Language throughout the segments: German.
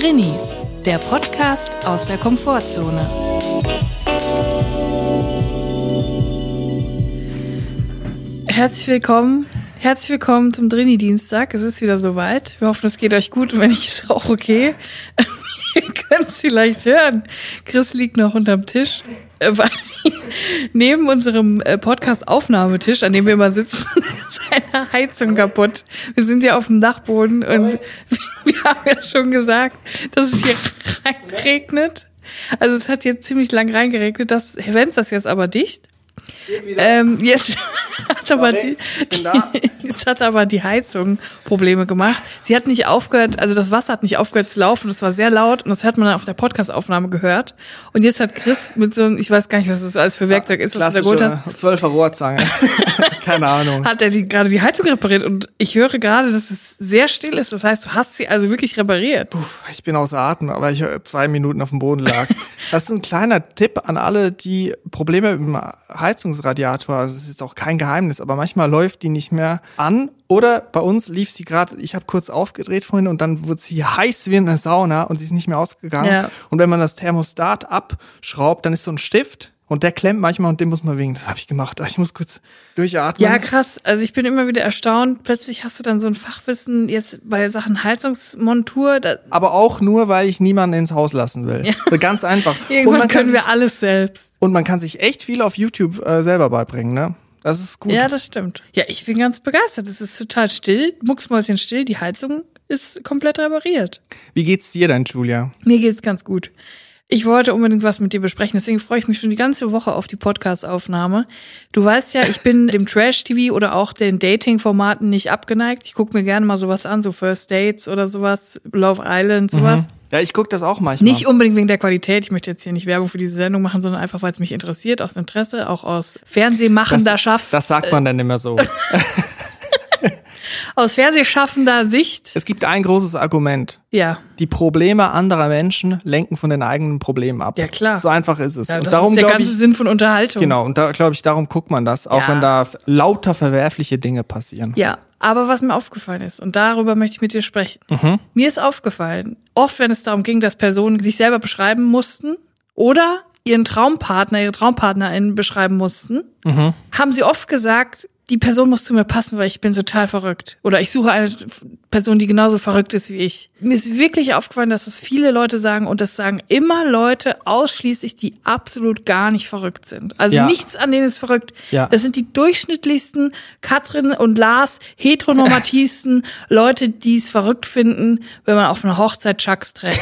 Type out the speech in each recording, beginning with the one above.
Drinnies, der Podcast aus der Komfortzone. Herzlich willkommen, herzlich willkommen zum Drini-Dienstag. Es ist wieder soweit. Wir hoffen, es geht euch gut und wenn nicht, ist auch okay. Ihr könnt es vielleicht hören. Chris liegt noch unterm Tisch. Äh, Neben unserem äh, Podcast-Aufnahmetisch, an dem wir immer sitzen, eine Heizung kaputt. Wir sind ja auf dem Dachboden und wir haben ja schon gesagt, dass es hier reinregnet. Also es hat jetzt ziemlich lang reingeregnet. Das Fenster ist jetzt aber dicht. Ähm, jetzt hat aber die, die, jetzt hat aber die Heizung Probleme gemacht. Sie hat nicht aufgehört, also das Wasser hat nicht aufgehört zu laufen. Das war sehr laut und das hat man dann auf der Podcast-Aufnahme gehört. Und jetzt hat Chris mit so einem, ich weiß gar nicht, was das alles für Werkzeug ist, was du da geholt hast. Zwölfer Rohrzange. Keine Ahnung. Hat er die, gerade die Heizung repariert und ich höre gerade, dass es sehr still ist. Das heißt, du hast sie also wirklich repariert. Puh, ich bin außer Atem, aber ich zwei Minuten auf dem Boden lag. Das ist ein kleiner Tipp an alle, die Probleme mit dem Heizungsradiator, also es ist auch kein Geheimnis, aber manchmal läuft die nicht mehr an oder bei uns lief sie gerade, ich habe kurz aufgedreht vorhin und dann wird sie heiß wie in der Sauna und sie ist nicht mehr ausgegangen. Ja. Und wenn man das Thermostat abschraubt, dann ist so ein Stift und der klemmt manchmal und den muss man wegen. Das habe ich gemacht. Ich muss kurz durchatmen. Ja, krass. Also ich bin immer wieder erstaunt. Plötzlich hast du dann so ein Fachwissen jetzt bei Sachen Heizungsmontur. Aber auch nur, weil ich niemanden ins Haus lassen will. Ja. Ganz einfach. Irgendwann können wir alles selbst. Und man kann sich echt viel auf YouTube äh, selber beibringen, ne? Das ist gut. Ja, das stimmt. Ja, ich bin ganz begeistert. Es ist total still, mucksmäuschen still. Die Heizung ist komplett repariert. Wie geht's dir denn, Julia? Mir geht's ganz gut. Ich wollte unbedingt was mit dir besprechen, deswegen freue ich mich schon die ganze Woche auf die Podcast-Aufnahme. Du weißt ja, ich bin dem Trash-TV oder auch den Dating-Formaten nicht abgeneigt. Ich gucke mir gerne mal sowas an, so First Dates oder sowas, Love Island, sowas. Mhm. Ja, ich gucke das auch manchmal. Nicht unbedingt wegen der Qualität. Ich möchte jetzt hier nicht Werbung für diese Sendung machen, sondern einfach, weil es mich interessiert, aus Interesse, auch aus Fernsehmachenderschaft. Das, das sagt man dann immer so. aus fernsehschaffender Sicht. Es gibt ein großes Argument. Ja. Die Probleme anderer Menschen lenken von den eigenen Problemen ab. Ja, klar. So einfach ist es. Ja, das und darum, ist der ganze ich, Sinn von Unterhaltung. Genau, und da glaube ich, darum guckt man das, auch ja. wenn da lauter verwerfliche Dinge passieren. Ja, aber was mir aufgefallen ist, und darüber möchte ich mit dir sprechen. Mhm. Mir ist aufgefallen, oft wenn es darum ging, dass Personen sich selber beschreiben mussten oder ihren Traumpartner, ihre Traumpartnerin beschreiben mussten, mhm. haben sie oft gesagt, die Person muss zu mir passen, weil ich bin total verrückt. Oder ich suche eine Person, die genauso verrückt ist wie ich. Mir ist wirklich aufgefallen, dass es viele Leute sagen und das sagen immer Leute ausschließlich, die absolut gar nicht verrückt sind. Also ja. nichts an denen ist verrückt. Ja. Das sind die durchschnittlichsten Katrin und Lars, heteronormativsten Leute, die es verrückt finden, wenn man auf einer Hochzeit Chucks trägt.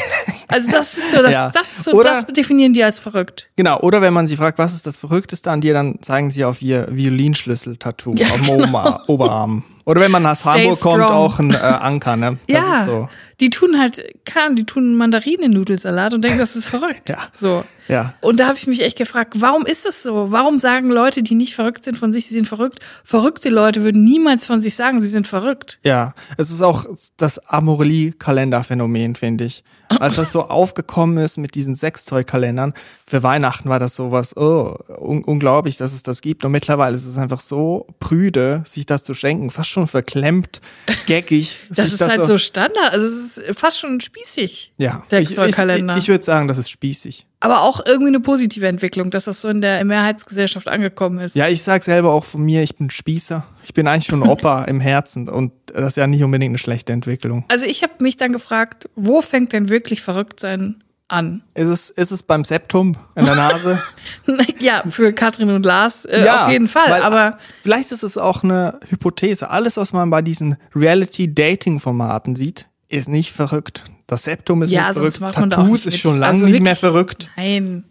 Also das ist so, das, ja. das ist so, oder, das definieren die als verrückt. Genau. Oder wenn man sie fragt, was ist das Verrückteste an dir, dann zeigen sie auf ihr Violinschlüssel-Tattoo ja, am genau. Oberarm. Oder wenn man aus Stay Hamburg strong. kommt, auch ein äh, Anker, ne? Das ja, so. die tun halt, kann, die tun Mandarinen-Nudelsalat und denken, das ist verrückt. ja. So. Ja. Und da habe ich mich echt gefragt, warum ist das so? Warum sagen Leute, die nicht verrückt sind von sich, sie sind verrückt? Verrückte Leute würden niemals von sich sagen, sie sind verrückt. Ja, es ist auch das Amorelie-Kalenderphänomen, finde ich. Als das so aufgekommen ist mit diesen Sextoy-Kalendern, für Weihnachten war das sowas, oh, un unglaublich, dass es das gibt. Und mittlerweile ist es einfach so prüde, sich das zu schenken, fast schon verklemmt, geckig. das ist das halt so, Standard, also es ist fast schon spießig. Ja. Sextoy-Kalender. Ich, ich, ich würde sagen, das ist spießig aber auch irgendwie eine positive Entwicklung, dass das so in der Mehrheitsgesellschaft angekommen ist. Ja, ich sag selber auch von mir, ich bin Spießer. Ich bin eigentlich schon Opa im Herzen und das ist ja nicht unbedingt eine schlechte Entwicklung. Also ich habe mich dann gefragt, wo fängt denn wirklich verrückt sein an? Ist es, ist es beim Septum in der Nase? ja, für Katrin und Lars äh, ja, auf jeden Fall. Weil, aber vielleicht ist es auch eine Hypothese. Alles, was man bei diesen Reality-Dating-Formaten sieht, ist nicht verrückt. Das Septum ist ja, nicht verrückt. Macht man Tattoos ist schon lange also nicht mehr verrückt. Nein.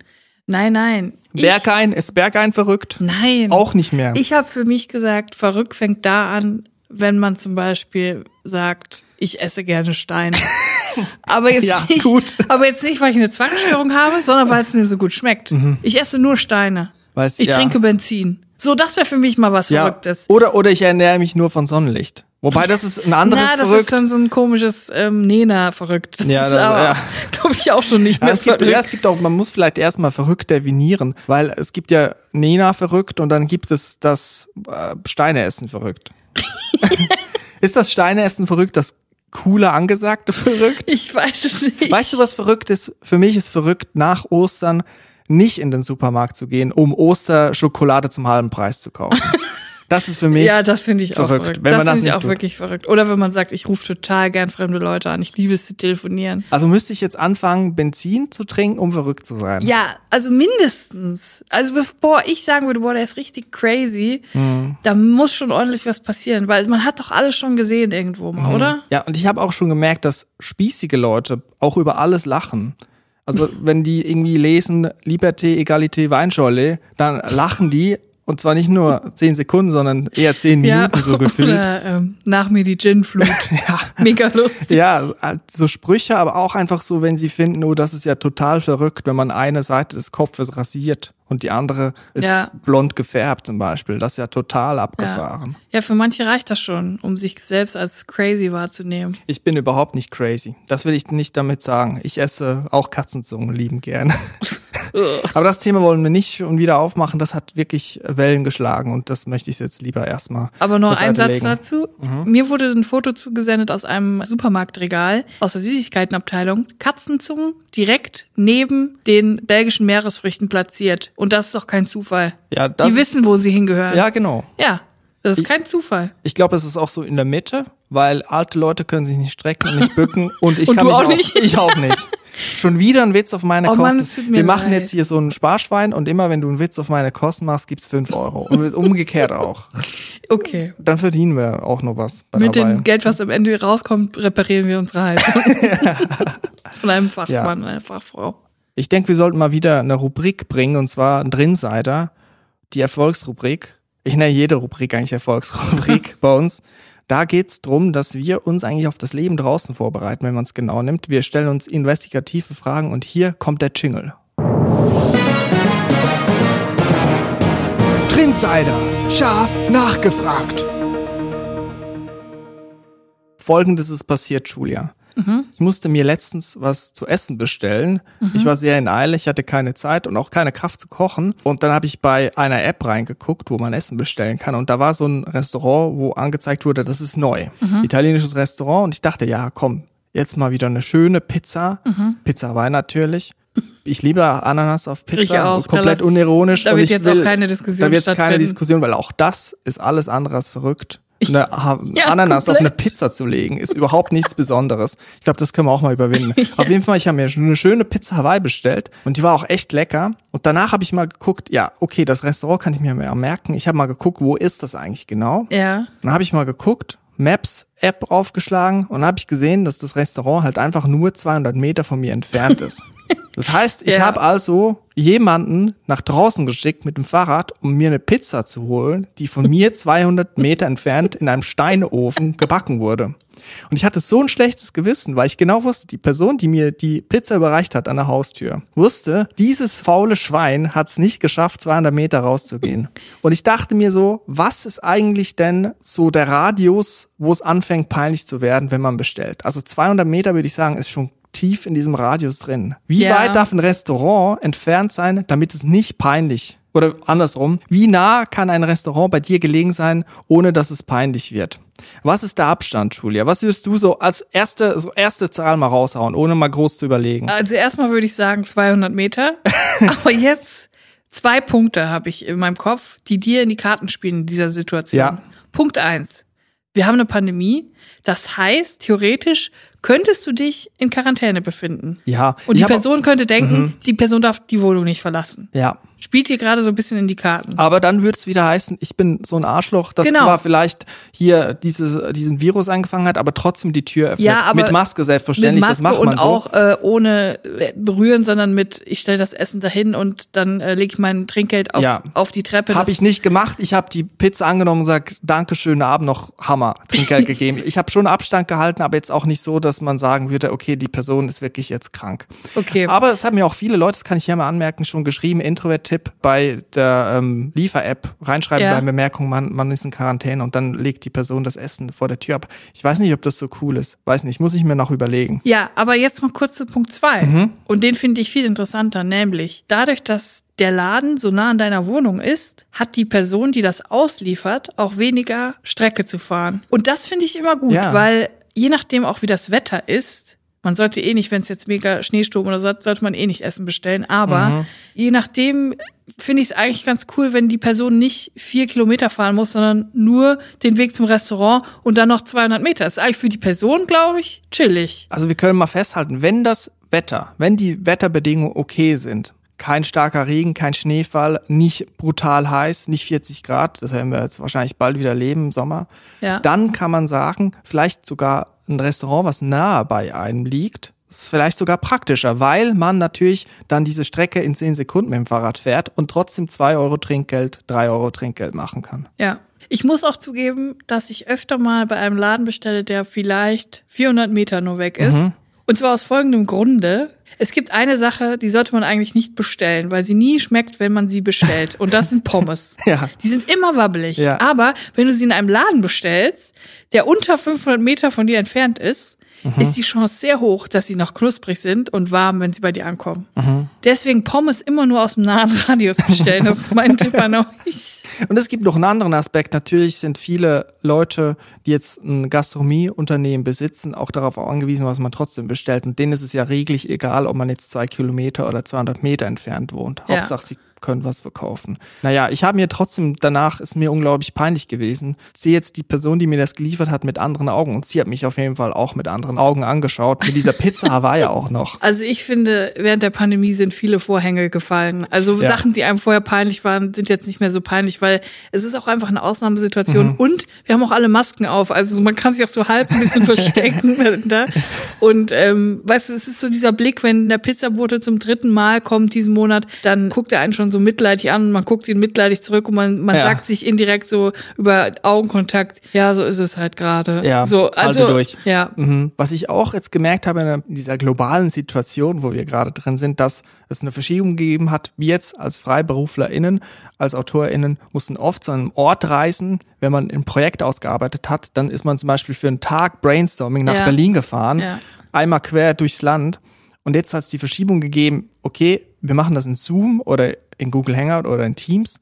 Nein, nein. Berghain, ist Berghain verrückt? Nein. Auch nicht mehr. Ich habe für mich gesagt, verrückt fängt da an, wenn man zum Beispiel sagt, ich esse gerne Steine. aber jetzt ja, nicht, gut. aber jetzt nicht, weil ich eine Zwangsstörung habe, sondern weil es mir so gut schmeckt. Mhm. Ich esse nur Steine. Weißt, ich ja. trinke Benzin. So, das wäre für mich mal was ja. Verrücktes. Oder, oder ich ernähre mich nur von Sonnenlicht. Wobei das ist ein anderes Na, das verrückt. ist dann so ein komisches ähm, Nena verrückt. Das ja, das, aber, ja. glaube ich auch schon nicht mehr. Ja, es gibt, ja, es gibt auch, man muss vielleicht erstmal verrückt definieren, weil es gibt ja Nena verrückt und dann gibt es das äh, Steineessen verrückt. ist das Steineessen verrückt, das coole, angesagte verrückt? Ich weiß es nicht. Weißt du, was verrückt ist? Für mich ist verrückt, nach Ostern nicht in den Supermarkt zu gehen, um Osterschokolade zum halben Preis zu kaufen. Das ist für mich ja, das finde ich verrückt, auch verrückt. wenn das man das finde ich auch tut. wirklich verrückt. Oder wenn man sagt, ich rufe total gern fremde Leute an. Ich liebe es zu telefonieren. Also müsste ich jetzt anfangen, Benzin zu trinken, um verrückt zu sein. Ja, also mindestens. Also bevor ich sagen würde, boah, der ist richtig crazy, Mhm. da muss schon ordentlich was passieren, weil man hat doch alles schon gesehen irgendwo mal, Mhm. oder? Ja, und ich habe auch schon gemerkt, dass spießige Leute auch über alles lachen. Also wenn die irgendwie lesen Liberté, Egalité, Weinscholle, dann lachen die und zwar nicht nur zehn Sekunden, sondern eher zehn Minuten so gefühlt. Oder ähm, nach mir die Gin-Flut. Ja. Mega lustig. Ja, halt so Sprüche, aber auch einfach so, wenn sie finden, oh, das ist ja total verrückt, wenn man eine Seite des Kopfes rasiert und die andere ist Ja. blond gefärbt zum Beispiel. Das ist ja total Ja. abgefahren. ja, für manche reicht das schon, um sich selbst als crazy wahrzunehmen. Ich bin überhaupt nicht crazy. Das will ich nicht damit sagen. Ich esse auch Katzenzungen lieben gern. Aber das Thema wollen wir nicht schon wieder aufmachen. Das hat wirklich Wellen geschlagen und das möchte ich jetzt lieber erstmal. Aber noch ein Satz legen. dazu. Mhm. Mir wurde ein Foto zugesendet aus einem Supermarktregal, aus der Süßigkeitenabteilung. Katzenzungen direkt neben den belgischen Meeresfrüchten platziert. Und das ist doch kein Zufall. Ja, das Die wissen, wo sie hingehören. Ja, genau. Ja, das ist Ich- kein Zufall. Ich glaube, es ist auch so in der Mitte, weil alte Leute können sich nicht strecken und nicht bücken und ich Und kann du mich auch nicht? Ich auch nicht. Schon wieder ein Witz auf meine Oh Kosten. Mann, Wir machen leid. jetzt hier so ein Sparschwein und immer wenn du einen Witz auf meine Kosten machst, gibt's fünf Euro. Und umgekehrt auch. Okay. Dann verdienen wir auch noch was Mit dem Geld, was am Ende rauskommt, reparieren wir unsere Heizung. Von einem Fachmann, einer Fachfrau. Ich denke, wir sollten mal wieder eine Rubrik bringen, und zwar ein Drinsider, die Erfolgsrubrik. Ich nenne jede Rubrik eigentlich Erfolgsrubrik bei uns. Da geht's drum, dass wir uns eigentlich auf das Leben draußen vorbereiten, wenn man es genau nimmt. Wir stellen uns investigative Fragen und hier kommt der Jingle. Drinsider. Scharf nachgefragt. Folgendes ist passiert, Julia. Ich musste mir letztens was zu essen bestellen. Ich war sehr in Eile, ich hatte keine Zeit und auch keine Kraft zu kochen. Und dann habe ich bei einer App reingeguckt, wo man Essen bestellen kann. Und da war so ein Restaurant, wo angezeigt wurde, das ist neu. Italienisches Restaurant. Und ich dachte, ja, komm, jetzt mal wieder eine schöne Pizza. Pizza Hawaii natürlich. Ich liebe Ananas auf Pizza. Ich auch. Da Komplett lass- unironisch. da wird jetzt will, auch keine Diskussion Da wird jetzt keine. Diskussion, weil auch das ist alles andere als verrückt. Eine Ja, Ananas auf eine komplett. Pizza zu legen, ist überhaupt nichts Besonderes. Ich glaube, das können wir auch mal überwinden. Auf jeden Fall, ich habe mir eine schöne Pizza Hawaii bestellt und die war auch echt lecker. Und danach habe ich mal geguckt, ja, okay, das Restaurant kann ich mir mehr merken. Ich habe mal geguckt, wo ist das eigentlich genau? Ja. Dann habe ich mal geguckt, Maps App aufgeschlagen und dann habe ich gesehen, dass das Restaurant halt einfach nur 200 Meter von mir entfernt ist. Das heißt, ich Ja. habe also jemanden nach draußen geschickt mit dem Fahrrad, um mir eine Pizza zu holen, die von mir 200 Meter entfernt in einem Steinofen gebacken wurde. Und ich hatte so ein schlechtes Gewissen, weil ich genau wusste, die Person, die mir die Pizza überreicht hat an der Haustür, wusste, dieses faule Schwein hat es nicht geschafft, 200 Meter rauszugehen. Und ich dachte mir so, was ist eigentlich denn so der Radius, wo es anfängt peinlich zu werden, wenn man bestellt? Also 200 Meter würde ich sagen, ist schon tief in diesem Radius drin. Wie Ja. weit darf ein Restaurant entfernt sein, damit es nicht peinlich oder andersrum, wie nah kann ein Restaurant bei dir gelegen sein, ohne dass es peinlich wird? Was ist der Abstand, Julia? Was würdest du so als erste, so erste Zahl mal raushauen, ohne mal groß zu überlegen? Also erstmal würde ich sagen 200 Meter. Aber jetzt zwei Punkte habe ich in meinem Kopf, die dir in die Karten spielen in dieser Situation. Ja. Punkt eins. Wir haben eine Pandemie. Das heißt, theoretisch könntest du dich in Quarantäne befinden. Ja. Und die Mhm. Person könnte denken, die Person darf die Wohnung nicht verlassen. Ja. Spielt dir gerade so ein bisschen in die Karten. Aber dann würde es wieder heißen, ich bin so ein Arschloch, das Genau. zwar vielleicht hier dieses, diesen Virus eingefangen hat, aber trotzdem die Tür öffnet. Ja, aber Mit Maske selbstverständlich, mit Maske das macht man und so. auch äh, ohne äh, berühren, sondern mit, ich stelle das Essen dahin und dann äh, lege ich mein Trinkgeld auf, Ja. auf die Treppe. Habe ich nicht gemacht. Ich habe die Pizza angenommen und gesagt, danke, schönen Abend, noch Hammer, Trinkgeld gegeben. Ich habe schon Abstand gehalten, aber jetzt auch nicht so, dass man sagen würde, okay, die Person ist wirklich jetzt krank. Okay. Aber es haben mir auch viele Leute, das kann ich hier mal anmerken, schon geschrieben, Introvert-Tipp bei der ähm, Liefer-App reinschreiben Ja. bei Bemerkung, man, man ist in Quarantäne und dann legt die Person das Essen vor der Tür ab. Ich weiß nicht, ob das so cool ist. Weiß nicht, muss ich mir noch überlegen. Ja, aber jetzt mal kurz zu Punkt zwei. Mhm. Und den finde ich viel interessanter, nämlich dadurch, dass der Laden so nah an deiner Wohnung ist, hat die Person, die das ausliefert, auch weniger Strecke zu fahren. Und das finde ich immer gut, Ja. weil je nachdem auch wie das Wetter ist, man sollte eh nicht, wenn es jetzt mega Schneesturm oder so, sollte man eh nicht Essen bestellen. Aber Mhm. je nachdem finde ich es eigentlich ganz cool, wenn die Person nicht vier Kilometer fahren muss, sondern nur den Weg zum Restaurant und dann noch 200 Meter. Ist eigentlich für die Person, glaube ich, chillig. Also wir können mal festhalten, wenn das Wetter, wenn die Wetterbedingungen okay sind, kein starker Regen, kein Schneefall, nicht brutal heiß, nicht 40 Grad, das werden wir jetzt wahrscheinlich bald wieder leben im Sommer, Ja. dann kann man sagen, vielleicht sogar ein Restaurant, was nahe bei einem liegt, ist vielleicht sogar praktischer, weil man natürlich dann diese Strecke in 10 Sekunden mit dem Fahrrad fährt und trotzdem 2 Euro Trinkgeld, 3 Euro Trinkgeld machen kann. Ja. Ich muss auch zugeben, dass ich öfter mal bei einem Laden bestelle, der vielleicht 400 Meter nur weg ist. Und zwar aus folgendem Grunde. Es gibt eine Sache, die sollte man eigentlich nicht bestellen, weil sie nie schmeckt, wenn man sie bestellt. Und das sind Pommes. Ja. Die sind immer wabbelig. Ja. Aber wenn du sie in einem Laden bestellst, der unter 500 Meter von dir entfernt ist, ist die Chance sehr hoch, dass sie noch knusprig sind und warm, wenn sie bei dir ankommen. Deswegen Pommes immer nur aus dem nahen Radius bestellen. Das ist mein Tipp an euch. Und es gibt noch einen anderen Aspekt. Natürlich sind viele Leute, die jetzt ein Gastronomieunternehmen besitzen, auch darauf angewiesen, was man trotzdem bestellt. Und denen ist es ja reglich egal, ob man jetzt zwei Kilometer oder 200 Meter entfernt wohnt. Ja. Hauptsache, sie können was verkaufen. Naja, ich habe mir trotzdem, danach ist mir unglaublich peinlich gewesen. Ich sehe jetzt die Person, die mir das geliefert hat, mit anderen Augen. Und sie hat mich auf jeden Fall auch mit anderen Augen angeschaut. Mit dieser Pizza Hawaii auch noch. Also ich finde, während der Pandemie sind viele Vorhänge gefallen. Also Ja. Sachen, die einem vorher peinlich waren, sind jetzt nicht mehr so peinlich, weil es ist auch einfach eine Ausnahmesituation. Und wir haben auch alle Masken auf. Also man kann sich auch so halb ein bisschen verstecken. dahinter. Und ähm, weißt du, es ist so dieser Blick, wenn der Pizzabote zum dritten Mal kommt diesen Monat, dann guckt er einen schon so mitleidig an man guckt ihn mitleidig zurück und man, man Ja. sagt sich indirekt so über Augenkontakt, ja, so ist es halt gerade. Ja, so, also durch. ja. Mhm. Was ich auch jetzt gemerkt habe in dieser globalen Situation, wo wir gerade drin sind, dass es eine Verschiebung gegeben hat. Wir jetzt als FreiberuflerInnen, als AutorInnen mussten oft zu einem Ort reisen. Wenn man ein Projekt ausgearbeitet hat, dann ist man zum Beispiel für einen Tag Brainstorming nach Ja. Berlin gefahren, Ja. einmal quer durchs Land. Und jetzt hat es die Verschiebung gegeben, okay, wir machen das in Zoom oder in Google Hangout oder in Teams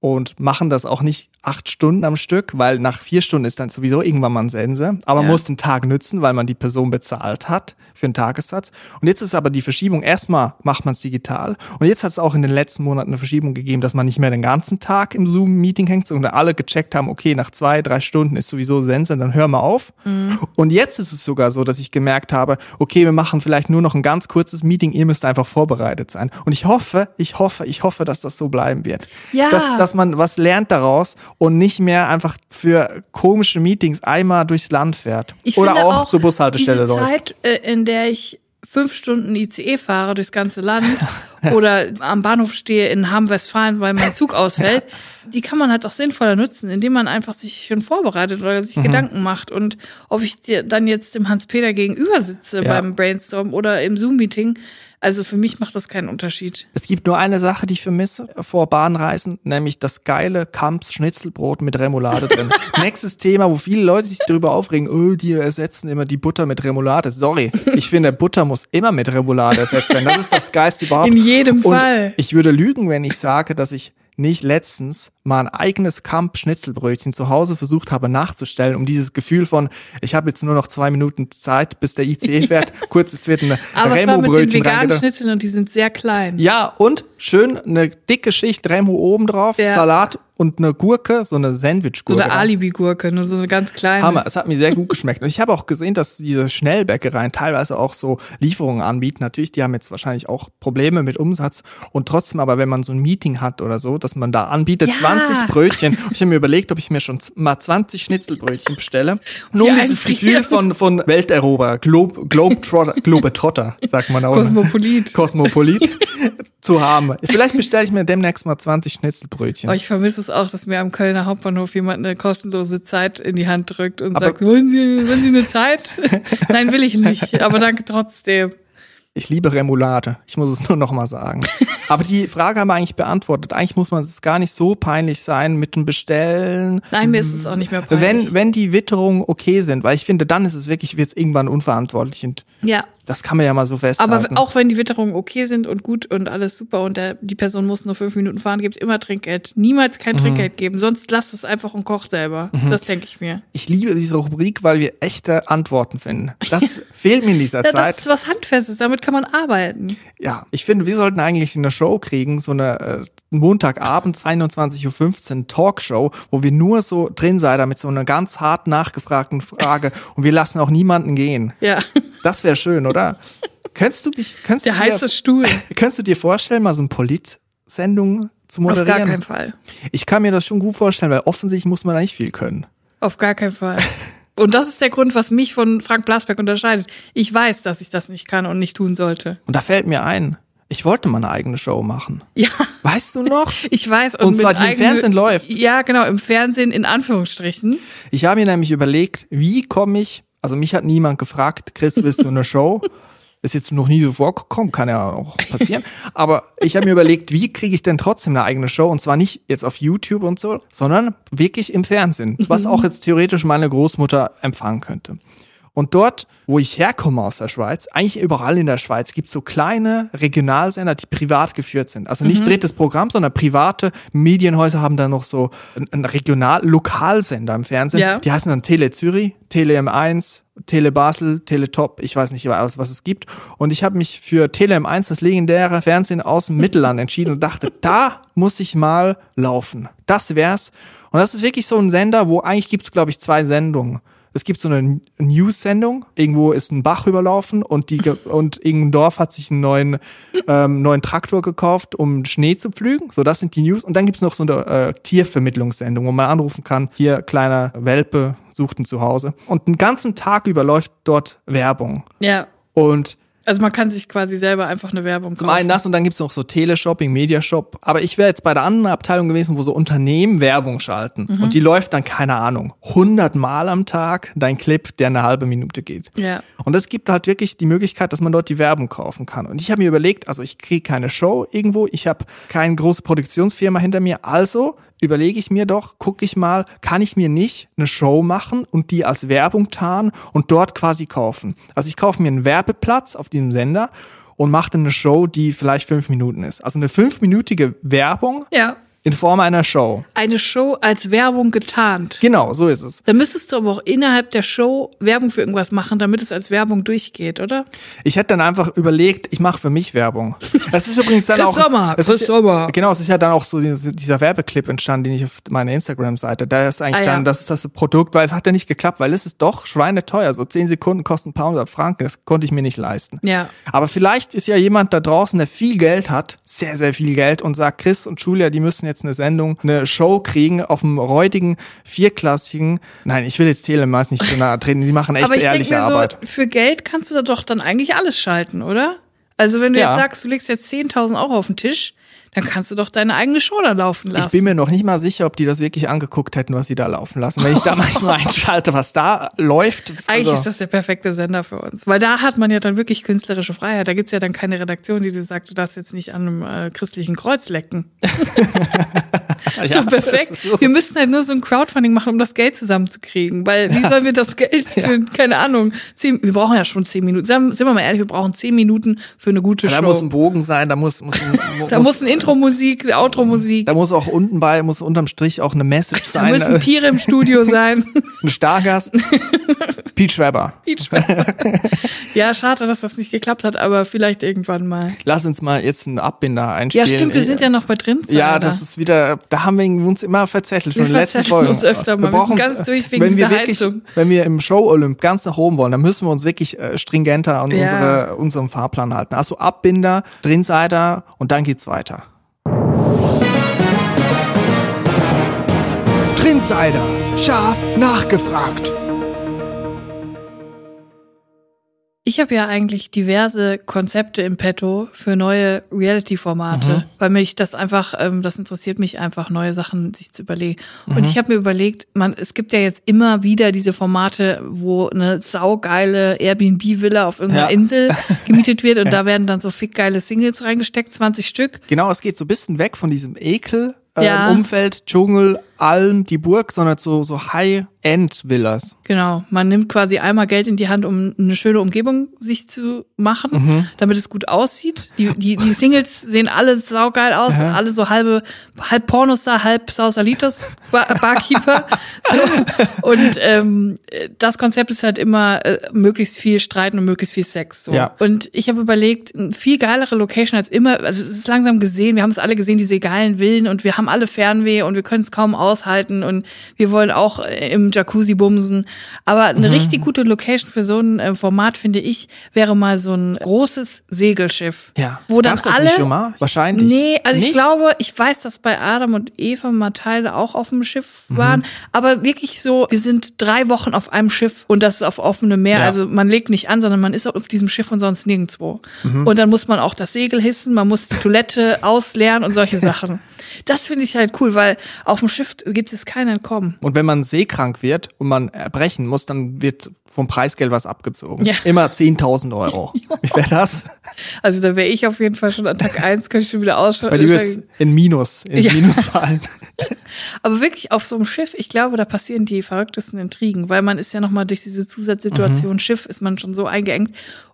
und machen das auch nicht acht Stunden am Stück, weil nach vier Stunden ist dann sowieso irgendwann mal ein Sense. Aber man Ja. muss den Tag nützen, weil man die Person bezahlt hat für einen Tagessatz. Und jetzt ist aber die Verschiebung, erstmal macht man es digital. Und jetzt hat es auch in den letzten Monaten eine Verschiebung gegeben, dass man nicht mehr den ganzen Tag im Zoom-Meeting hängt, sondern alle gecheckt haben, okay, nach zwei, drei Stunden ist sowieso Sense, dann hör mal auf. Und jetzt ist es sogar so, dass ich gemerkt habe, okay, wir machen vielleicht nur noch ein ganz kurzes Meeting, ihr müsst einfach vorbereitet sein. Und ich hoffe, ich hoffe, ich hoffe, dass das so bleiben wird. Ja. Dass, dass man was lernt daraus und nicht mehr einfach für komische Meetings einmal durchs Land fährt. Ich Oder finde auch, zur Bushaltestelle diese läuft. Zeit, äh, in der ich fünf Stunden ICE fahre durchs ganze Land oder am Bahnhof stehe in Hamm-Westfalen, weil mein Zug ausfällt, die kann man halt auch sinnvoller nutzen, indem man einfach sich schon vorbereitet oder sich Mhm. Gedanken macht. Und ob ich dir dann jetzt dem Hans-Peter gegenüber sitze Ja. beim Brainstorm oder im Zoom-Meeting, also für mich macht das keinen Unterschied. Es gibt nur eine Sache, die ich vermisse vor Bahnreisen, nämlich das geile Kamps Schnitzelbrot mit Remoulade drin. Nächstes Thema, wo viele Leute sich darüber aufregen, oh, die ersetzen immer die Butter mit Remoulade. Sorry, ich finde, Butter muss immer mit Remoulade ersetzt werden. Das ist das Geilste überhaupt. In jedem Und Fall. Ich würde lügen, wenn ich sage, dass ich nicht letztens mal ein eigenes Kamp Schnitzelbrötchen zu Hause versucht habe nachzustellen, um dieses Gefühl von, ich habe jetzt nur noch zwei Minuten Zeit, bis der ICE fährt, kurz, es wird ein Aber es war mit den Remo-Brötchen veganen. Schnitzeln und die sind sehr klein. Ja, und schön eine dicke Schicht Remo oben drauf, Ja. Salat und eine Gurke, so eine So Sandwich-Gurke. eine Alibi-Gurke, nur so eine ganz kleine. Hammer, es hat mir sehr gut geschmeckt. Und ich habe auch gesehen, dass diese Schnellbäckereien teilweise auch so Lieferungen anbieten. Natürlich, die haben jetzt wahrscheinlich auch Probleme mit Umsatz. Und trotzdem aber, wenn man so ein Meeting hat oder so, dass man da anbietet, Ja. 20 Brötchen. Und ich habe mir überlegt, ob ich mir schon mal 20 Schnitzelbrötchen bestelle. Nur um Die dieses. Gefühl von, von Welteroberer, Globe, Globetrotter, Globetrotter, sagt man auch. Kosmopolit. Kosmopolit zu haben. Vielleicht bestelle ich mir demnächst mal 20 Schnitzelbrötchen. Aber ich vermisse es auch, dass mir am Kölner Hauptbahnhof jemand eine kostenlose Zeit in die Hand drückt und Aber- sagt, wollen Sie, wollen Sie eine Zeit? Nein, will ich nicht, aber danke trotzdem. Ich liebe Remoulade. Ich muss es nur noch mal sagen. Aber die Frage haben wir eigentlich beantwortet. Eigentlich muss man es gar nicht so peinlich sein mit dem Bestellen. Nein, mir ist es auch nicht mehr peinlich. Wenn, wenn die Witterungen okay sind, weil ich finde, dann ist es wirklich, wird es irgendwann unverantwortlich und Ja. Das kann man ja mal so festhalten. Aber auch wenn die Witterungen okay sind und gut und alles super und der, die Person muss nur fünf Minuten fahren, gibt's immer Trinkgeld. Niemals kein Trinkgeld geben, sonst lasst es einfach und kocht selber. Das denke ich mir. ich liebe diese Rubrik, weil wir echte Antworten finden. Das fehlt mir in dieser Ja, Zeit. das ist was Handfestes, damit kann man arbeiten. Ja, ich finde, wir sollten eigentlich eine Show kriegen, so eine äh, Montagabend, 21.15 Uhr Talkshow, wo wir nur so drin sei, damit so eine ganz hart nachgefragten Frage und wir lassen auch niemanden gehen. Ja, Das wäre schön, oder? könntest du mich, könntest der du dir, heiße Stuhl. könntest du dir vorstellen, mal so eine Polit-Sendung zu Auf moderieren? gar keinen Fall. Ich kann mir das schon gut vorstellen, weil offensichtlich muss man da nicht viel können. Auf gar keinen Fall. Und das ist der Grund, was mich von Frank Blasberg unterscheidet. Ich weiß, dass ich das nicht kann und nicht tun sollte. Und da fällt mir ein, ich wollte mal eine eigene Show machen. Ja, Weißt du noch? ich weiß. Und zwar mit die im Fernsehen läuft. Ja, genau, im Fernsehen in Anführungsstrichen. Ich habe mir nämlich überlegt, wie komme ich, also mich hat niemand gefragt, Chris, willst du eine Show? Ist jetzt noch nie so vorgekommen, kann ja auch passieren. Aber ich habe mir überlegt, wie kriege ich denn trotzdem eine eigene Show? Und zwar nicht jetzt auf YouTube und so, sondern wirklich im Fernsehen, was auch jetzt theoretisch meine Großmutter empfangen könnte. Und dort, wo ich herkomme aus der Schweiz, eigentlich überall in der Schweiz, gibt es so kleine Regionalsender, die privat geführt sind. Also nicht drittes Programm, sondern private Medienhäuser haben da noch so einen Regional-Lokalsender im Fernsehen. Ja. Die heißen dann Tele Zürich, Tele M1, Tele Basel, Tele Top, ich weiß nicht, was, was es gibt. Und ich habe mich für Tele M1, das legendäre Fernsehen aus dem Mittelland, entschieden und dachte, da muss ich mal laufen. Das wär's. Und das ist wirklich so ein Sender, wo eigentlich gibt's, glaube ich, zwei Sendungen. Es gibt so eine News-Sendung, irgendwo ist ein Bach überlaufen und die und irgendein Dorf hat sich einen neuen ähm, neuen Traktor gekauft, um Schnee zu pflügen. So, das sind die News. Und dann gibt's noch so eine äh, Tiervermittlungssendung, wo man anrufen kann, hier kleiner Welpe sucht ein Zuhause. Und den ganzen Tag über läuft dort Werbung. Ja. Und Also man kann sich quasi selber einfach eine Werbung zum einen das und dann gibt's noch so Teleshopping, Mediashop. Aber ich wäre jetzt bei der anderen Abteilung gewesen, wo so Unternehmen Werbung schalten. Und die läuft dann, keine Ahnung, 100 Mal am Tag dein Clip, der eine halbe Minute geht. Ja. Und es gibt halt wirklich die Möglichkeit, dass man dort die Werbung kaufen kann. Und ich habe mir überlegt, also ich kriege keine Show irgendwo, ich habe keine große Produktionsfirma hinter mir, also überlege ich mir doch, gucke ich mal, kann ich mir nicht eine Show machen und die als Werbung tarnen und dort quasi kaufen. Also ich kaufe mir einen Werbeplatz auf diesem Sender und mache dann eine Show, die vielleicht fünf Minuten ist. Also eine fünfminütige Werbung Ja. In Form einer Show. Eine Show als Werbung getarnt. Genau, so ist es. Da müsstest du aber auch innerhalb der Show Werbung für irgendwas machen, damit es als Werbung durchgeht, oder? Ich hätte dann einfach überlegt, ich mache für mich Werbung. Das ist übrigens dann auch. Sommer, es Chris ist, Sommer. Genau, es ist ja dann auch so dieser, dieser Werbeclip entstanden, den ich auf meiner Instagram-Seite. Da ist eigentlich Ah, ja. dann, das ist das Produkt, weil es hat ja nicht geklappt, weil es ist doch schweineteuer. So zehn Sekunden kosten ein paar hundert Franken, das konnte ich mir nicht leisten. Ja. Aber vielleicht ist ja jemand da draußen, der viel Geld hat, sehr, sehr viel Geld und sagt, Chris und Julia, die müssen jetzt eine Sendung, eine Show kriegen auf dem räudigen, vierklassigen, nein, ich will jetzt Telemas nicht so nah treten, die machen echt aber ich denke ehrliche mir Arbeit. so, für Geld kannst du da doch dann eigentlich alles schalten, oder? Also wenn du Ja. jetzt sagst, du legst jetzt 10.000 Euro auf den Tisch, dann kannst du doch deine eigene Show da laufen lassen. Ich bin mir noch nicht mal sicher, ob die das wirklich angeguckt hätten, was sie da laufen lassen. Wenn ich da manchmal einschalte, was da läuft. Eigentlich also, ist das der perfekte Sender für uns. Weil da hat man ja dann wirklich künstlerische Freiheit. Da gibt's ja dann keine Redaktion, die dir sagt, du darfst jetzt nicht an einem äh, christlichen Kreuz lecken. ja, ist doch perfekt. das ist so. Wir müssten halt nur so ein Crowdfunding machen, um das Geld zusammenzukriegen. Weil wie sollen wir das Geld für, keine Ahnung, zehn, wir brauchen ja schon zehn Minuten. Sagen- Sind wir mal ehrlich, wir brauchen zehn Minuten für eine gute Da Show. muss ein Bogen sein, da muss, muss, ein, da muss ein Intro-Musik, Outro-Musik. da muss auch unten bei, muss unterm Strich auch eine Message Da sein. müssen äh, Tiere im Studio sein. ein Stargast. Pete Schweber. ja, schade, dass das nicht geklappt hat, aber vielleicht irgendwann mal. Lass uns mal jetzt einen Abbinder Ja, einspielen. stimmt, wir sind ja noch bei drin. Ja, das ist wieder, da haben wir uns immer verzettelt, schon Wir in den letzten verzetteln Folgen. uns öfter mal. Wir sind ganz durch wegen wenn wir dieser wirklich, Heizung. Wenn wir im Show-Olymp ganz nach oben wollen, dann müssen wir uns wirklich äh, stringenter an Ja. unsere, unserem Fahrplan halten. Also Abbinder, Drinsider und dann geht's weiter. Trinsider. Scharf nachgefragt. Ich habe ja eigentlich diverse Konzepte im Petto für neue Reality-Formate, weil mich das einfach, ähm, das interessiert mich einfach, neue Sachen sich zu überlegen. Und ich habe mir überlegt, man, es gibt ja jetzt immer wieder diese Formate, wo eine saugeile Airbnb-Villa auf irgendeiner Ja. Insel gemietet wird und da werden dann so fickgeile Singles reingesteckt, 20 Stück. Genau, es geht so ein bisschen weg von diesem Ekel. äh, Ja. Umfeld, Dschungel, Alm, die Burg, sondern so, so High-End-Villas. Genau. Man nimmt quasi einmal Geld in die Hand, um eine schöne Umgebung sich zu machen, Mhm. damit es gut aussieht. Die, die, die Singles sehen alle saugeil aus, alle so halbe, halb Pornostar, halb Sausalitos Bar Barkeeper. so. Und ähm, das Konzept ist halt immer äh, möglichst viel Streiten und möglichst viel Sex. So. Ja. Und ich habe überlegt, eine viel geilere Location als immer, also es ist langsam gesehen, wir haben es alle gesehen, diese geilen Villen und wir haben alle Fernweh und wir können es kaum aushalten und wir wollen auch äh, im Jacuzzi bumsen. Aber eine Mhm. richtig gute Location für so ein äh, Format, finde ich, wäre mal so ein großes Segelschiff. Wo dann Gab's das alle. nicht schon mal? Wahrscheinlich. Nee, also ich Nicht? glaube, ich weiß, dass bei Adam und Eva mal Teile auch auf dem Schiff Mhm. waren, aber wirklich so, wir sind drei Wochen auf einem Schiff und das ist auf offenem Meer. Ja. Also man legt nicht an, sondern man ist auf diesem Schiff und sonst nirgendwo. Mhm. Und dann muss man auch das Segel hissen, man muss die Toilette ausleeren und solche Sachen. Das finde ich halt cool, weil auf dem Schiff gibt es kein Entkommen. Und wenn man seekrank wird und man erbrechen muss, dann wird vom Preisgeld was abgezogen. Ja. Immer 10.000 Euro. Wie wäre das? Also da wäre ich auf jeden Fall schon an Tag eins, könnte ich schon wieder ausschreiben. Weil die jetzt in Minus, in Ja. Minus fallen. Aber wirklich auf so einem Schiff, ich glaube, da passieren die verrücktesten Intrigen, weil man ist ja nochmal durch diese Zusatzsituation Schiff, ist man schon so eingeengt.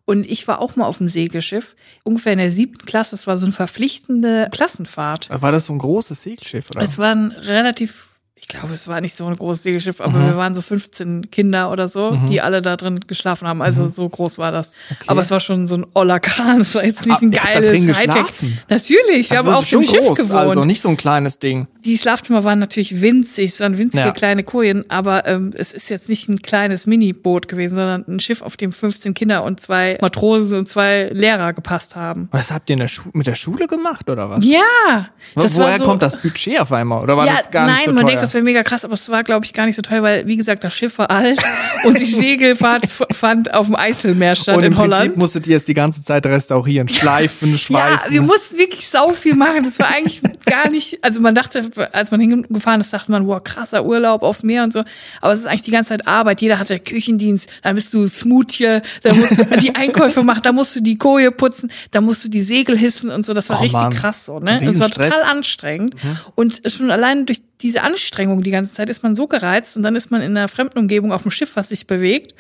Und ich war auch mal auf einem Segelschiff, ungefähr in der siebten Klasse. Das war so eine verpflichtende Klassenfahrt. War das so ein großes Segelschiff, oder? Es war ein relativ, ich glaube, es war nicht so ein großes Segelschiff, aber wir waren so 15 Kinder oder so, die alle da drin geschlafen haben. Also so groß war das. Aber es war schon so ein oller Kran. Es war jetzt nicht Ah, ein geiles drin Hightech. Natürlich, wir Also haben auf dem Schiff groß, gewohnt. Also nicht so ein kleines Ding. Die Schlafzimmer waren natürlich winzig, es waren winzige Ja. kleine Kojen, aber ähm, es ist jetzt nicht ein kleines Mini-Boot gewesen, sondern ein Schiff, auf dem 15 Kinder und zwei Matrosen und zwei Lehrer gepasst haben. Das habt ihr in der Schu mit der Schule gemacht, oder was? Ja, das Woher so, kommt das Budget auf einmal? Oder war ja, das gar nein, nicht so man teuer? denkt, das wäre mega krass, aber es war, glaube ich, gar nicht so teuer, weil, wie gesagt, das Schiff war alt und die Segelfahrt fand auf dem Eiselmeer statt und im in Holland. Prinzip musstet ihr es die ganze Zeit restaurieren, schleifen, Ja, schweißen. wir mussten wirklich sau viel machen. Das war eigentlich gar nicht, also man dachte, als man hingefahren ist, dachte man, wow, krasser Urlaub aufs Meer und so. Aber es ist eigentlich die ganze Zeit Arbeit. Jeder hatte Küchendienst, dann bist du Smoothie, dann musst du die Einkäufe machen, dann musst du die Koje putzen, dann musst du die Segel hissen und so. Das war Oh, richtig Mann. krass so, ne? Das war total anstrengend. Und schon allein durch diese Anstrengung die ganze Zeit ist man so gereizt und dann ist man in einer fremden Umgebung auf dem Schiff, was sich bewegt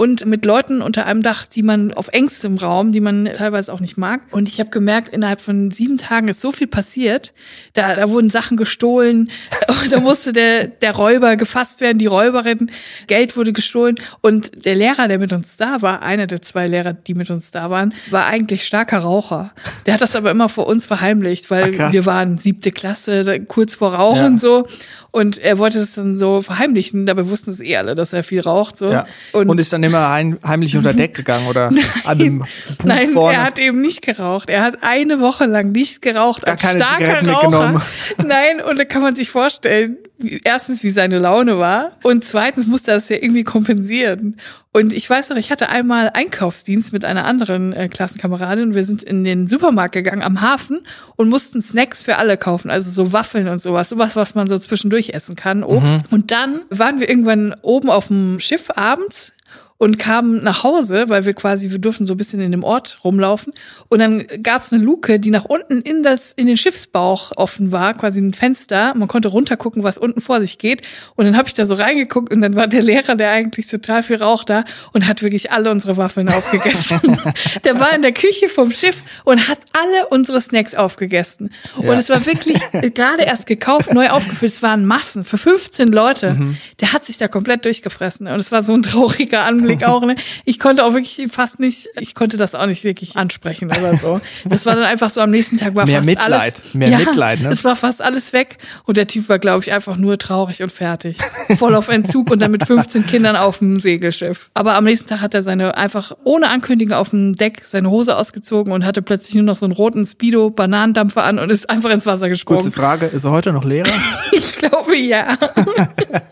und mit Leuten unter einem Dach, die man auf engstem Raum, die man teilweise auch nicht mag. Und ich habe gemerkt, innerhalb von sieben Tagen ist so viel passiert. Da, da wurden Sachen gestohlen, da musste der, der Räuber gefasst werden, die Räuberin, Geld wurde gestohlen. Und der Lehrer, der mit uns da war, einer der zwei Lehrer, die mit uns da waren, war eigentlich starker Raucher. Der hat das aber immer vor uns verheimlicht, weil Ach, wir waren siebte Klasse, kurz vor Rauchen Ja. und so. Und er wollte das dann so verheimlichen, dabei wussten es eh alle, dass er viel raucht. So. ja. und, ist dann immer heim, heimlich unter Deck gegangen oder an dem Bug Nein, vorne. er hat eben nicht geraucht. Er hat eine Woche lang nicht geraucht. Gar als keine starker Zigaretten Raucher. mitgenommen. Nein, und da kann man sich vorstellen, erstens, wie seine Laune war. Und zweitens musste er das ja irgendwie kompensieren. Und ich weiß noch, ich hatte einmal Einkaufsdienst mit einer anderen äh, Klassenkameradin und wir sind in den Supermarkt gegangen am Hafen und mussten Snacks für alle kaufen, also so Waffeln und sowas, sowas, was man so zwischendurch essen kann, Obst. Und dann waren wir irgendwann oben auf dem Schiff abends und kamen nach Hause, weil wir quasi, wir durften so ein bisschen in dem Ort rumlaufen. Und dann gab es eine Luke, die nach unten in das, in den Schiffsbauch offen war, quasi ein Fenster. Man konnte runtergucken, was unten vor sich geht. Und dann habe ich da so reingeguckt und dann war der Lehrer, der eigentlich total viel Rauch da und hat wirklich alle unsere Waffeln aufgegessen. der war in der Küche vom Schiff und hat alle unsere Snacks aufgegessen. Ja. Und es war wirklich gerade erst gekauft, neu aufgefüllt. Es waren Massen für 15 Leute. Der hat sich da komplett durchgefressen. Und es war so ein trauriger Anblick auch. Ne? Ich konnte auch wirklich fast nicht, ich konnte das auch nicht wirklich ansprechen oder so. Das war dann einfach so am nächsten Tag war Mehr fast Mitleid, alles. mehr ja, Mitleid, ne? Es war fast alles weg. Und der Typ war, glaube ich, einfach nur traurig und fertig. Voll auf Entzug und dann mit 15 Kindern auf dem Segelschiff. Aber am nächsten Tag hat er seine einfach ohne Ankündigung auf dem Deck seine Hose ausgezogen und hatte plötzlich nur noch so einen roten Speedo-Bananendampfer an und ist einfach ins Wasser gesprungen. Kurze Frage, ist er heute noch Lehrer? Ich glaube ja.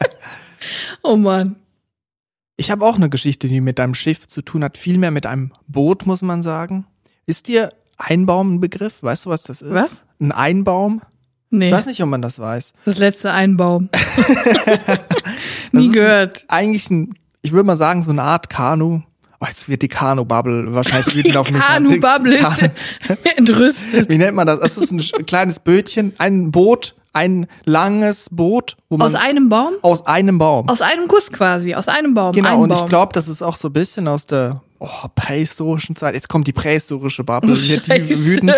oh Mann. Ich habe auch eine Geschichte, die mit deinem Schiff zu tun hat. Viel mehr mit einem Boot, muss man sagen. Ist dir Einbaum ein Begriff? Weißt du, was das ist? Was? Ein Einbaum? Nee, Ich weiß nicht, ob man das weiß. das letzte Einbaum. Nie gehört. Eigentlich ein, ich würde mal sagen, so eine Art Kanu. Oh, jetzt wird die Kanu-Bubble wahrscheinlich wütend auf mich. Kanu-Bubble ist entrüstet. Wie nennt man das? Das ist ein kleines Bötchen, ein Boot ein langes Boot, wo man Aus einem Baum? aus einem Baum. Aus einem Guss quasi, aus einem Baum. genau, ein und Baum. ich glaube, das ist auch so ein bisschen aus der oh, prähistorischen Zeit. Jetzt kommt die prähistorische Bubble, Oh, die wütend.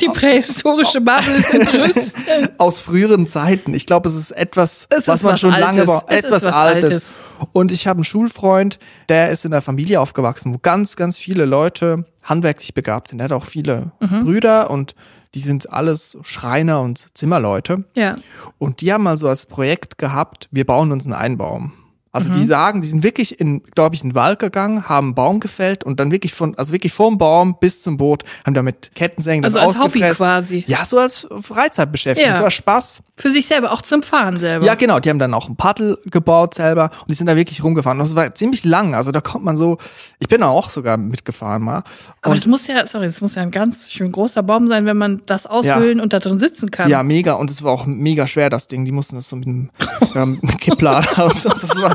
Die prähistorische Bubble ist entrüstet. Aus früheren Zeiten. Ich glaube, es ist etwas, Es ist was man was schon lange Altes. braucht. Es ist Etwas was Altes. Altes. Und ich habe einen Schulfreund, der ist in einer Familie aufgewachsen, wo ganz, ganz viele Leute handwerklich begabt sind. Er hat auch viele Mhm. Brüder und die sind alles Schreiner und Zimmerleute. Ja. Und die haben mal so als Projekt gehabt, wir bauen uns einen Einbaum. Also Mhm. die sagen, die sind wirklich in, glaube ich, in den Wald gegangen, haben einen Baum gefällt und dann wirklich von, also wirklich vom Baum bis zum Boot, haben da mit Kettensägen Also das als Hobby quasi. Ja, so als Freizeitbeschäftigung, Ja. so als Spaß. Für sich selber, auch zum Fahren selber. Ja, genau, die haben dann auch ein Paddel gebaut selber und die sind da wirklich rumgefahren. Das war ziemlich lang, also da kommt man so, ich bin da auch sogar mitgefahren mal. Aber Und das muss ja, sorry, das muss ja ein ganz schön großer Baum sein, wenn man das aushöhlen und da drin sitzen kann. Ja, mega. Und es war auch mega schwer, das Ding. Die mussten das so mit einem ähm, Kipplader und so. Das war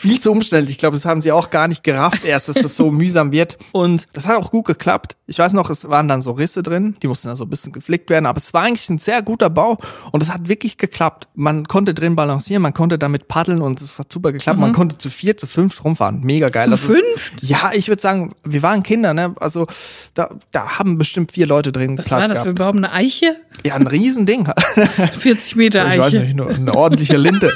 viel zu umständlich. Ich glaube, das haben sie auch gar nicht gerafft erst, dass das so mühsam wird. Und das hat auch gut geklappt. Ich weiß noch, es waren dann so Risse drin. Die mussten dann so ein bisschen geflickt werden. Aber es war eigentlich ein sehr guter Bau. Und es hat wirklich geklappt. Man konnte drin balancieren, man konnte damit paddeln und es hat super geklappt. Man konnte zu vier, zu fünf rumfahren. Mega geil. Zu Das ist- fünft? Ja, ich würde sagen, wir waren Kinder, ne? Also da, da haben bestimmt vier Leute drin Was Platz war das für gehabt. ein Baum? Eine Eiche? Ja, ein Riesending. 40 Meter Ich weiß Eiche. nicht, nur eine ordentliche Linte.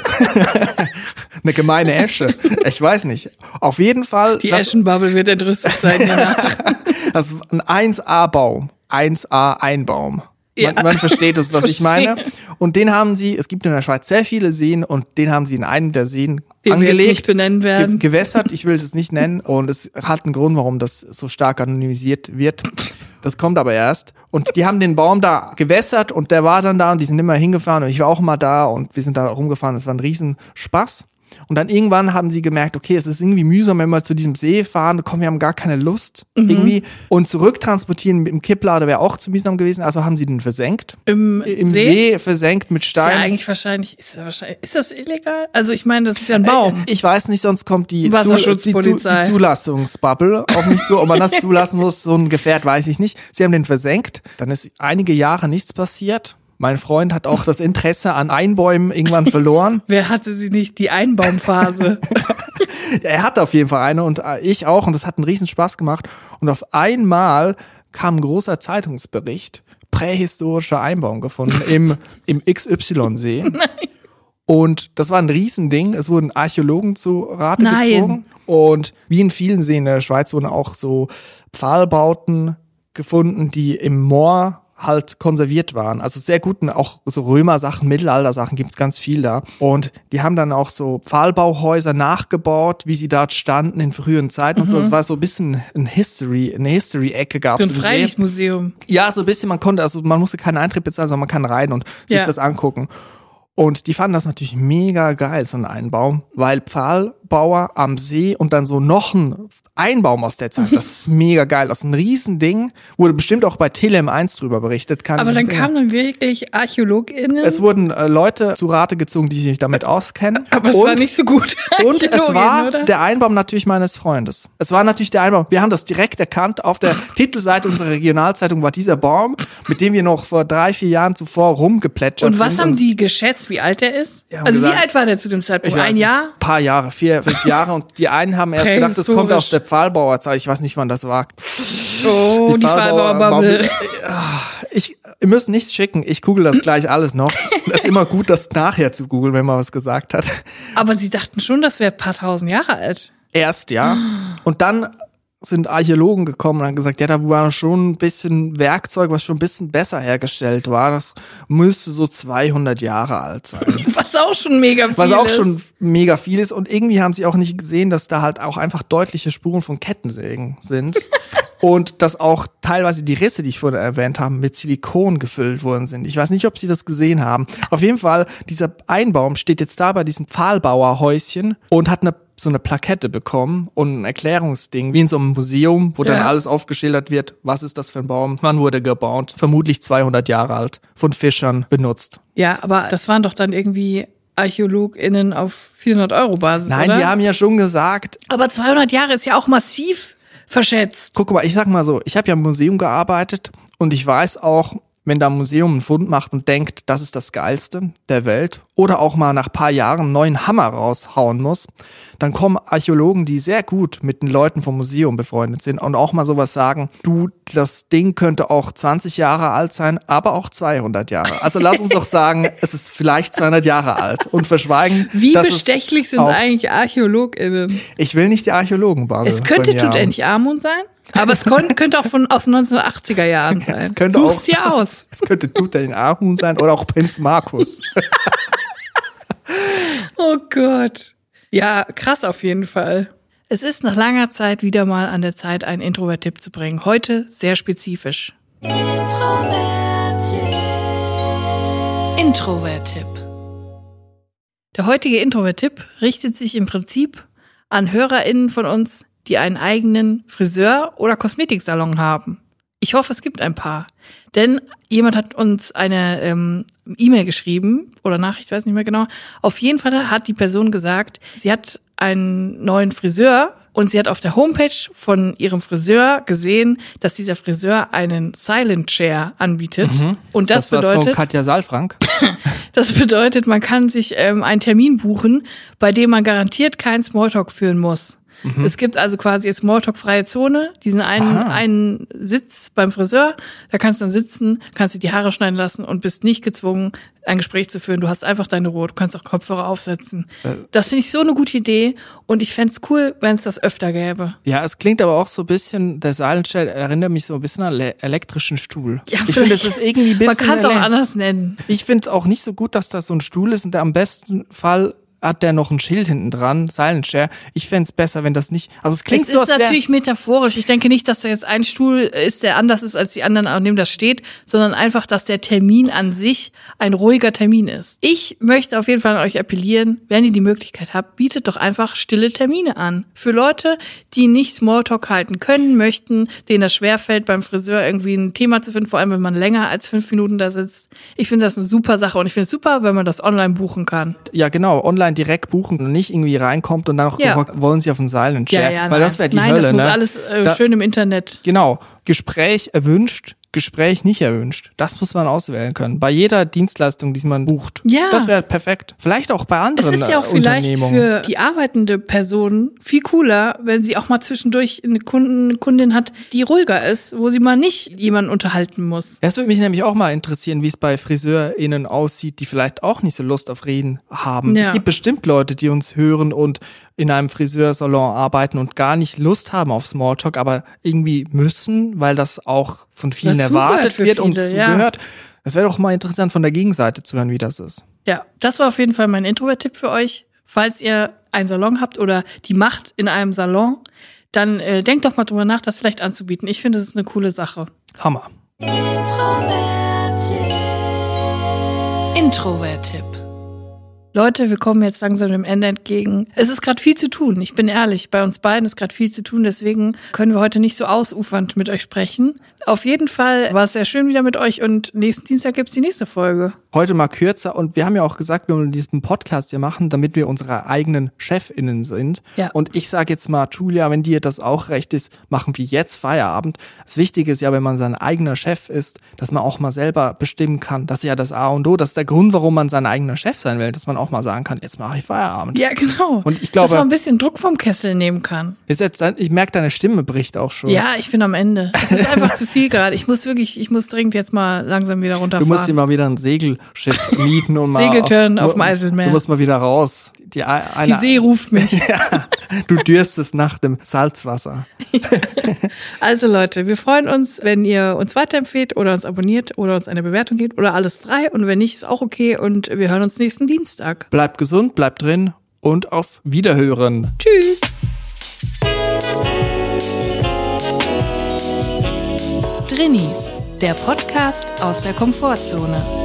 eine gemeine Esche. Ich weiß nicht. Auf jeden Fall, Die Eschenbubble wird entrüstet sein. danach. das ist ein 1A-Baum. 1A Einbaum. Ja. Man, man versteht es, was ich meine. Und den haben sie, es gibt in der Schweiz sehr viele Seen und den haben sie in einen der Seen Den wir angelegt. nicht benennen werden. Ge gewässert, ich will es nicht nennen und es hat einen Grund, warum das so stark anonymisiert wird. Das kommt aber erst. Und die haben den Baum da gewässert und der war dann da und die sind immer hingefahren und ich war auch mal da und wir sind da rumgefahren. Das war ein Riesenspaß. Und dann irgendwann haben sie gemerkt, okay, es ist irgendwie mühsam, wenn wir zu diesem See fahren, komm, wir haben gar keine Lust Mhm. irgendwie. Und zurücktransportieren mit dem Kipplader wäre auch zu mühsam gewesen, also haben sie den versenkt. Im, Im See? See, versenkt mit Ist ja Stein. eigentlich wahrscheinlich, ist, ja wahrscheinlich, ist das illegal? Also ich meine, das ist ja ein Baum. Ich weiß nicht, sonst kommt die, Zu, die, die Zulassungsbubble auf mich zu. Ob man das zulassen muss, so ein Gefährt, weiß ich nicht. Sie haben den versenkt. Dann ist einige Jahre nichts passiert. Mein Freund hat auch das Interesse an Einbäumen irgendwann verloren. Wer hatte sie nicht? Die Einbaumphase. er hat auf jeden Fall eine und äh, ich auch und das hat einen riesen Spaß gemacht. Und auf einmal kam ein großer Zeitungsbericht, prähistorischer Einbaum gefunden im, im XY-See. Und das war ein Riesending. Es wurden Archäologen zu Rate Nein. gezogen. Und wie in vielen Seen in der Schweiz wurden auch so Pfahlbauten gefunden, die im Moor halt konserviert waren. Also sehr guten, auch so Römer-Sachen, Mittelalter-Sachen gibt's ganz viel da. Und die haben dann auch so Pfahlbauhäuser nachgebaut, wie sie dort standen in früheren Zeiten und so. Es war so ein bisschen ein History, eine History-Ecke gab's Mhm. So ein. Freilichtmuseum. Ja, so ein bisschen, man konnte, also man musste keinen Eintritt bezahlen, sondern man kann rein und sich Ja. das angucken. Und die fanden das natürlich mega geil, so ein Einbaum, weil Pfahlbauer am See und dann so noch ein Einbaum aus der Zeit, das ist mega geil. Das ist ein Riesending, wurde bestimmt auch bei Telem 1 drüber berichtet. Kann Aber dann kamen dann wirklich ArchäologInnen. es wurden äh, Leute zu Rate gezogen, die sich damit auskennen. aber es und, war nicht so gut. und es war oder? der Einbaum natürlich meines Freundes. Es war natürlich der Einbaum. Wir haben das direkt erkannt. Auf der Titelseite unserer Regionalzeitung war dieser Baum, mit dem wir noch vor drei, vier Jahren zuvor rumgeplätschert Und was sind. haben die geschätzt, wie alt er ist? Also wie gesagt- alt war der zu dem Zeitpunkt? Ein Jahr? Paar Jahre, vier, fünf Jahre. Und die einen haben erst gedacht, das kommt aus der Pfahlbauerzeit. Ich weiß nicht, wann das war. Oh, die, Pfahlbauer- Fallbauerbubble. Ich, ihr müsst nichts schicken. Ich google das gleich alles noch. Es ist immer gut, das nachher zu googeln, wenn man was gesagt hat. Aber sie dachten schon, das wäre ein paar tausend Jahre alt. Erst, ja. Und dann sind Archäologen gekommen und haben gesagt, ja, da war schon ein bisschen Werkzeug, was schon ein bisschen besser hergestellt war. Das müsste so 200 Jahre alt sein. Was auch schon mega viel Was auch ist. schon mega viel ist. Und irgendwie haben sie auch nicht gesehen, dass da halt auch einfach deutliche Spuren von Kettensägen sind. und dass auch teilweise die Risse, die ich vorhin erwähnt habe, mit Silikon gefüllt worden sind. Ich weiß nicht, ob sie das gesehen haben. Auf jeden Fall, dieser Einbaum steht jetzt da bei diesem Pfahlbauerhäuschen und hat eine so eine Plakette bekommen und ein Erklärungsding, wie in so einem Museum, wo dann Ja. alles aufgeschildert wird, was ist das für ein Baum, wann wurde gebaut, vermutlich 200 Jahre alt, von Fischern benutzt. Ja, aber das waren doch dann irgendwie ArchäologInnen auf 400 Euro Basis, Nein, oder? die haben ja schon gesagt, aber 200 Jahre ist ja auch massiv verschätzt. guck mal, ich sag mal so, ich habe ja im Museum gearbeitet und ich weiß auch, wenn da ein Museum einen Fund macht und denkt, das ist das Geilste der Welt oder auch mal nach paar Jahren einen neuen Hammer raushauen muss, dann kommen Archäologen, die sehr gut mit den Leuten vom Museum befreundet sind und auch mal sowas sagen, du, das Ding könnte auch 20 Jahre alt sein, aber auch 200 Jahre. Also lass uns doch sagen, es ist vielleicht 200 Jahre alt und verschweigen. Wie bestechlich sind eigentlich ArchäologInnen? Ich will nicht die Archäologen babbeln. Es könnte. Tutanchamun sein, aber es könnte auch von aus den 1980er Jahren sein. Es könnte Such's auch- dir aus. Es könnte Tutanchamun sein oder auch Prinz Markus. Oh Gott. Ja, krass auf jeden Fall. Es ist nach langer Zeit wieder mal an der Zeit, einen Introvert-Tipp zu bringen. Heute sehr spezifisch. Introvert-Tipp. Der heutige Introvert-Tipp richtet sich im Prinzip an HörerInnen von uns, die einen eigenen Friseur- oder Kosmetiksalon haben. Ich hoffe, es gibt ein paar. Denn jemand hat uns eine ähm, E-Mail geschrieben oder Nachricht, weiß nicht mehr genau. Auf jeden Fall hat die Person gesagt, sie hat einen neuen Friseur und sie hat auf der Homepage von ihrem Friseur gesehen, dass dieser Friseur einen Silent Chair anbietet. Und das, von bedeutet, Katja Saalfrank. das bedeutet, man kann sich ähm, einen Termin buchen, bei dem man garantiert keinen Smalltalk führen muss. Es gibt also quasi jetzt Smalltalk-freie Zone, diesen einen, Aha. einen Sitz beim Friseur, da kannst du dann sitzen, kannst dir die Haare schneiden lassen und bist nicht gezwungen, ein Gespräch zu führen. Du hast einfach deine Ruhe, du kannst auch Kopfhörer aufsetzen. Das finde ich so eine gute Idee und ich fänd's cool, wenn es das öfter gäbe. Ja, es klingt aber auch so ein bisschen, der Chair erinnert mich so ein bisschen an le- elektrischen Stuhl. Ja, ich finde, es ist irgendwie ein bisschen. Man kann es auch anders nennen. Ich finde es auch nicht so gut, dass das so ein Stuhl ist und der am besten Fall hat der noch ein Schild hinten dran, Silent Chair. Ich fände es besser, wenn das nicht. Also es klingt es so, ist als wär, natürlich metaphorisch. Ich denke nicht, dass da jetzt ein Stuhl ist, der anders ist als die anderen, an dem das steht, sondern einfach, dass der Termin an sich ein ruhiger Termin ist. Ich möchte auf jeden Fall an euch appellieren, wenn ihr die Möglichkeit habt, bietet doch einfach stille Termine an. Für Leute, die nicht Smalltalk halten können, möchten, denen das schwerfällt, beim Friseur irgendwie ein Thema zu finden, vor allem wenn man länger als fünf Minuten da sitzt. Ich finde das eine super Sache und ich finde es super, wenn man das online buchen kann. ja genau, online direkt buchen und nicht irgendwie reinkommt und dann noch Ja. wollen sie auf einen Silent Chair. weil nein. das wäre die Nein, Hölle, das muss ne? alles äh, Da- schön im Internet. Genau. Gespräch erwünscht, Gespräch nicht erwünscht. Das muss man auswählen können. Bei jeder Dienstleistung, die man bucht. Ja. Das wäre perfekt. Vielleicht auch bei Es anderen ist ja auch äh, vielleicht für die arbeitende Person viel cooler, wenn sie auch mal zwischendurch eine, Kunden, eine Kundin hat, die ruhiger ist, wo sie mal nicht jemanden unterhalten muss. Es würde mich nämlich auch mal interessieren, wie es bei FriseurInnen aussieht, die vielleicht auch nicht so Lust auf Reden haben. Ja. Es gibt bestimmt Leute, die uns hören und in einem Friseursalon arbeiten und gar nicht Lust haben auf Smalltalk, aber irgendwie müssen, weil das auch von vielen Dazugehört erwartet wird und viele, ja. zugehört. Es wäre doch mal interessant, von der Gegenseite zu hören, wie das ist. Ja, das war auf jeden Fall mein Introvert-Tipp für euch. Falls ihr einen Salon habt oder die Macht in einem Salon, dann äh, denkt doch mal drüber nach, das vielleicht anzubieten. Ich finde, es ist eine coole Sache. Hammer. Introvert-Tipp. Leute, wir kommen jetzt langsam dem Ende entgegen. Es ist gerade viel zu tun. Ich bin ehrlich, bei uns beiden ist gerade viel zu tun. Deswegen können wir heute nicht so ausufernd mit euch sprechen. Auf jeden Fall war es sehr schön wieder mit euch und nächsten Dienstag gibt's die nächste Folge. Heute mal kürzer und wir haben ja auch gesagt, wir wollen diesen Podcast hier machen, damit wir unsere eigenen ChefInnen sind. Ja. Und ich sage jetzt mal, Julia, wenn dir das auch recht ist, machen wir jetzt Feierabend. Das Wichtige ist ja, wenn man sein eigener Chef ist, dass man auch mal selber bestimmen kann. Das ist ja das A und O. Das ist der Grund, warum man sein eigener Chef sein will, dass man auch mal sagen kann, jetzt mache ich Feierabend. Ja, genau. Und ich glaube- Dass man ein bisschen Druck vom Kessel nehmen kann. Ist jetzt, ich merke, deine Stimme bricht auch schon. Ja, ich bin am Ende. Es ist einfach zu viel gerade. Ich muss wirklich, ich muss dringend jetzt mal langsam wieder Du runterfahren. musst dir mal wieder ein Segelschiff mieten und mal Segeltörn auf dem Eiselmeer. Du musst mal wieder raus. Die, eine, die See ruft mich. Ja, du dürstest nach dem Salzwasser. Also Leute, wir freuen uns, wenn ihr uns weiterempfehlt oder uns abonniert oder uns eine Bewertung gebt oder alles drei. Und wenn nicht, ist auch okay. Und wir hören uns nächsten Dienstag. Bleibt gesund, bleibt drin und auf Wiederhören. Tschüss. Drinnies, der Podcast aus der Komfortzone.